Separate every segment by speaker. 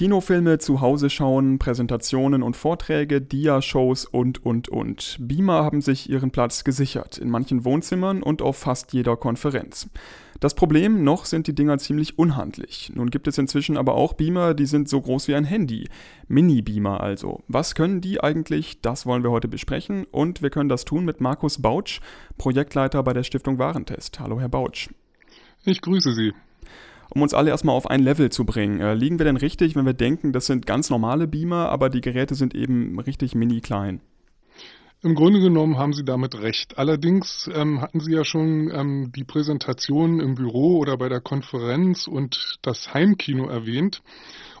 Speaker 1: Kinofilme zu Hause schauen, Präsentationen und Vorträge, Dia-Shows und, und, und. Beamer haben sich ihren Platz gesichert, in manchen Wohnzimmern und auf fast jeder Konferenz. Das Problem, noch sind die Dinger ziemlich unhandlich. Nun gibt es inzwischen aber auch Beamer, die sind so groß wie ein Handy. Mini-Beamer also. Was können die eigentlich? Das wollen wir heute besprechen und wir können das tun mit Markus Bautsch, Projektleiter bei der Stiftung Warentest. Hallo, Herr Bautsch.
Speaker 2: Ich grüße Sie
Speaker 1: um uns alle erstmal auf ein Level zu bringen. Äh, liegen wir denn richtig, wenn wir denken, das sind ganz normale Beamer, aber die Geräte sind eben richtig mini klein?
Speaker 2: Im Grunde genommen haben Sie damit recht. Allerdings ähm, hatten Sie ja schon ähm, die Präsentation im Büro oder bei der Konferenz und das Heimkino erwähnt.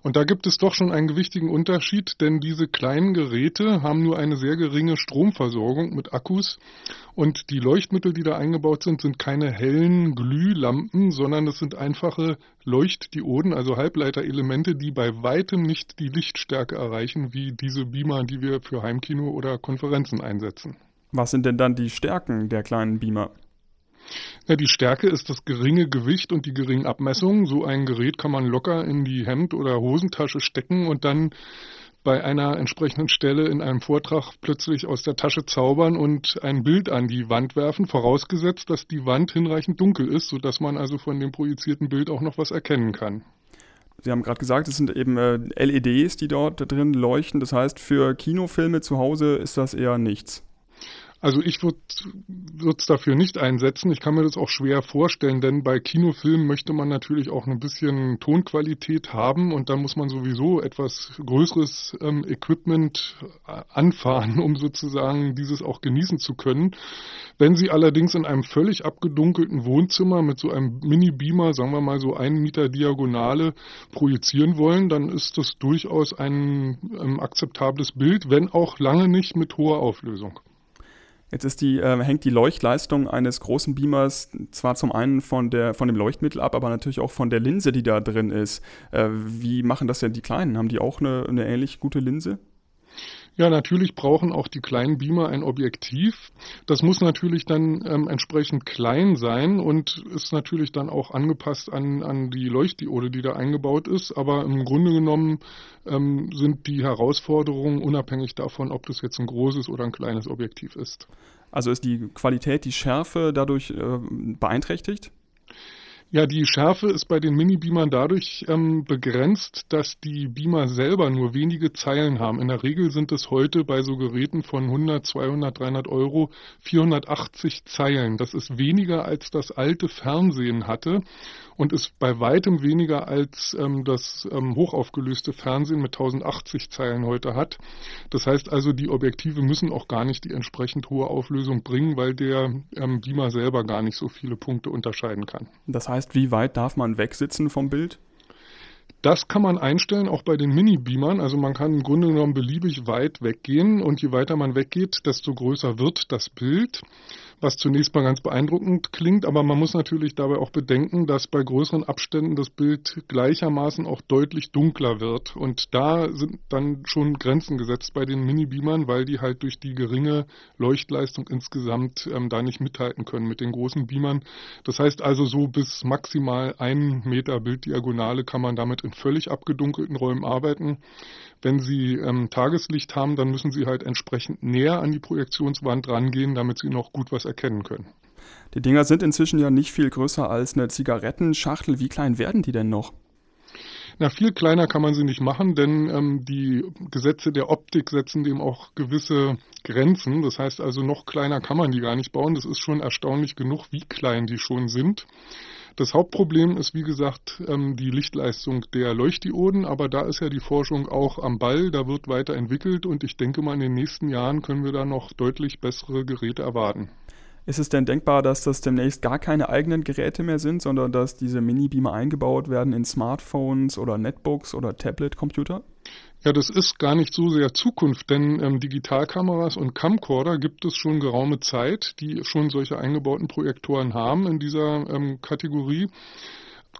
Speaker 2: Und da gibt es doch schon einen gewichtigen Unterschied, denn diese kleinen Geräte haben nur eine sehr geringe Stromversorgung mit Akkus und die Leuchtmittel, die da eingebaut sind, sind keine hellen Glühlampen, sondern es sind einfache Leuchtdioden, also Halbleiterelemente, die bei weitem nicht die Lichtstärke erreichen, wie diese Beamer, die wir für Heimkino oder Konferenzen einsetzen.
Speaker 1: Was sind denn dann die Stärken der kleinen Beamer?
Speaker 2: Ja, die Stärke ist das geringe Gewicht und die geringen Abmessungen. So ein Gerät kann man locker in die Hemd- oder Hosentasche stecken und dann bei einer entsprechenden Stelle in einem Vortrag plötzlich aus der Tasche zaubern und ein Bild an die Wand werfen, vorausgesetzt, dass die Wand hinreichend dunkel ist, sodass man also von dem projizierten Bild auch noch was erkennen kann.
Speaker 1: Sie haben gerade gesagt, es sind eben äh, LEDs, die dort drin leuchten. Das heißt, für Kinofilme zu Hause ist das eher nichts.
Speaker 2: Also ich würde es dafür nicht einsetzen. Ich kann mir das auch schwer vorstellen, denn bei Kinofilmen möchte man natürlich auch ein bisschen Tonqualität haben und da muss man sowieso etwas größeres ähm, Equipment äh, anfahren, um sozusagen dieses auch genießen zu können. Wenn Sie allerdings in einem völlig abgedunkelten Wohnzimmer mit so einem Mini-Beamer, sagen wir mal so einen Meter Diagonale, projizieren wollen, dann ist das durchaus ein ähm, akzeptables Bild, wenn auch lange nicht mit hoher Auflösung.
Speaker 1: Jetzt ist die, äh, hängt die Leuchtleistung eines großen Beamers zwar zum einen von, der, von dem Leuchtmittel ab, aber natürlich auch von der Linse, die da drin ist. Äh, wie machen das denn die Kleinen? Haben die auch eine, eine ähnlich gute Linse?
Speaker 2: Ja, natürlich brauchen auch die kleinen Beamer ein Objektiv. Das muss natürlich dann ähm, entsprechend klein sein und ist natürlich dann auch angepasst an, an die Leuchtdiode, die da eingebaut ist. Aber im Grunde genommen ähm, sind die Herausforderungen unabhängig davon, ob das jetzt ein großes oder ein kleines Objektiv ist.
Speaker 1: Also ist die Qualität, die Schärfe dadurch äh, beeinträchtigt?
Speaker 2: Ja, die Schärfe ist bei den Mini-Beamern dadurch ähm, begrenzt, dass die Beamer selber nur wenige Zeilen haben. In der Regel sind es heute bei so Geräten von 100, 200, 300 Euro 480 Zeilen. Das ist weniger als das alte Fernsehen hatte und ist bei weitem weniger als ähm, das ähm, hochaufgelöste Fernsehen mit 1080 Zeilen heute hat. Das heißt also, die Objektive müssen auch gar nicht die entsprechend hohe Auflösung bringen, weil der ähm, Beamer selber gar nicht so viele Punkte unterscheiden kann.
Speaker 1: Das heißt, wie weit darf man wegsitzen vom Bild?
Speaker 2: Das kann man einstellen, auch bei den Mini-Beamern. Also man kann im Grunde genommen beliebig weit weggehen und je weiter man weggeht, desto größer wird das Bild was zunächst mal ganz beeindruckend klingt, aber man muss natürlich dabei auch bedenken, dass bei größeren Abständen das Bild gleichermaßen auch deutlich dunkler wird. Und da sind dann schon Grenzen gesetzt bei den Mini-Beamern, weil die halt durch die geringe Leuchtleistung insgesamt ähm, da nicht mithalten können mit den großen Beamern. Das heißt also so bis maximal einen Meter Bilddiagonale kann man damit in völlig abgedunkelten Räumen arbeiten. Wenn Sie ähm, Tageslicht haben, dann müssen Sie halt entsprechend näher an die Projektionswand rangehen, damit Sie noch gut was erkennen können.
Speaker 1: Die Dinger sind inzwischen ja nicht viel größer als eine Zigarettenschachtel. Wie klein werden die denn noch?
Speaker 2: Na, viel kleiner kann man sie nicht machen, denn ähm, die Gesetze der Optik setzen dem auch gewisse Grenzen. Das heißt also, noch kleiner kann man die gar nicht bauen. Das ist schon erstaunlich genug, wie klein die schon sind. Das Hauptproblem ist, wie gesagt, ähm, die Lichtleistung der Leuchtdioden, aber da ist ja die Forschung auch am Ball, da wird weiterentwickelt und ich denke mal, in den nächsten Jahren können wir da noch deutlich bessere Geräte erwarten.
Speaker 1: Ist es denn denkbar, dass das demnächst gar keine eigenen Geräte mehr sind, sondern dass diese Mini-Beamer eingebaut werden in Smartphones oder Netbooks oder Tablet-Computer?
Speaker 2: Ja, das ist gar nicht so sehr Zukunft, denn ähm, Digitalkameras und Camcorder gibt es schon geraume Zeit, die schon solche eingebauten Projektoren haben in dieser ähm, Kategorie.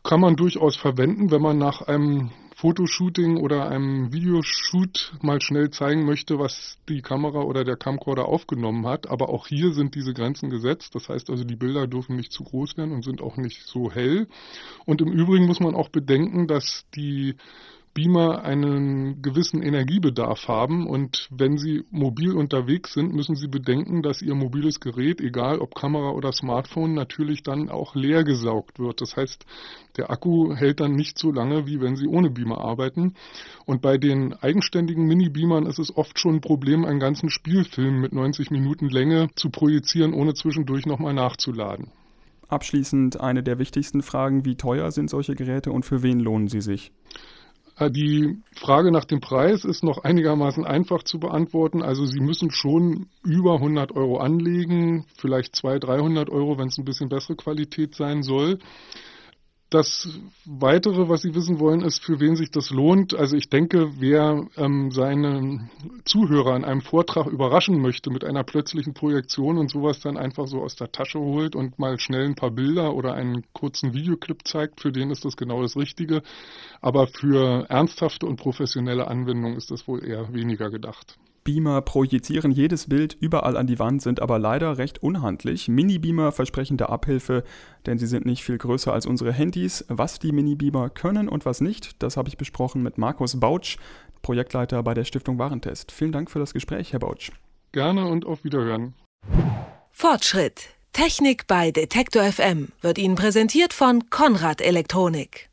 Speaker 2: Kann man durchaus verwenden, wenn man nach einem Fotoshooting oder einem Videoshoot mal schnell zeigen möchte, was die Kamera oder der Camcorder aufgenommen hat. Aber auch hier sind diese Grenzen gesetzt. Das heißt also, die Bilder dürfen nicht zu groß werden und sind auch nicht so hell. Und im Übrigen muss man auch bedenken, dass die Beamer einen gewissen Energiebedarf haben und wenn Sie mobil unterwegs sind, müssen Sie bedenken, dass Ihr mobiles Gerät, egal ob Kamera oder Smartphone, natürlich dann auch leer gesaugt wird. Das heißt, der Akku hält dann nicht so lange, wie wenn Sie ohne Beamer arbeiten. Und bei den eigenständigen Mini-Beamern ist es oft schon ein Problem, einen ganzen Spielfilm mit 90 Minuten Länge zu projizieren, ohne zwischendurch nochmal nachzuladen.
Speaker 1: Abschließend eine der wichtigsten Fragen, wie teuer sind solche Geräte und für wen lohnen sie sich?
Speaker 2: Äh, die Frage nach dem Preis ist noch einigermaßen einfach zu beantworten. Also Sie müssen schon über 100 Euro anlegen, vielleicht 200, 300 Euro, wenn es ein bisschen bessere Qualität sein soll. Das Weitere, was Sie wissen wollen, ist, für wen sich das lohnt. Also ich denke, wer ähm, seine Zuhörer in einem Vortrag überraschen möchte mit einer plötzlichen Projektion und sowas dann einfach so aus der Tasche holt und mal schnell ein paar Bilder oder einen kurzen Videoclip zeigt, für den ist das genau das Richtige. Aber für ernsthafte und professionelle Anwendungen ist das wohl eher weniger gedacht.
Speaker 1: Beamer projizieren jedes Bild überall an die Wand, sind aber leider recht unhandlich. Mini-Beamer versprechen da Abhilfe, denn sie sind nicht viel größer als unsere Handys. Was die Mini-Beamer können und was nicht, das habe ich besprochen mit Markus Bautsch, Projektleiter bei der Stiftung Warentest. Vielen Dank für das Gespräch, Herr Bautsch.
Speaker 2: Gerne und auf Wiederhören.
Speaker 3: Fortschritt. Technik bei Detektor FM wird Ihnen präsentiert von Konrad Elektronik.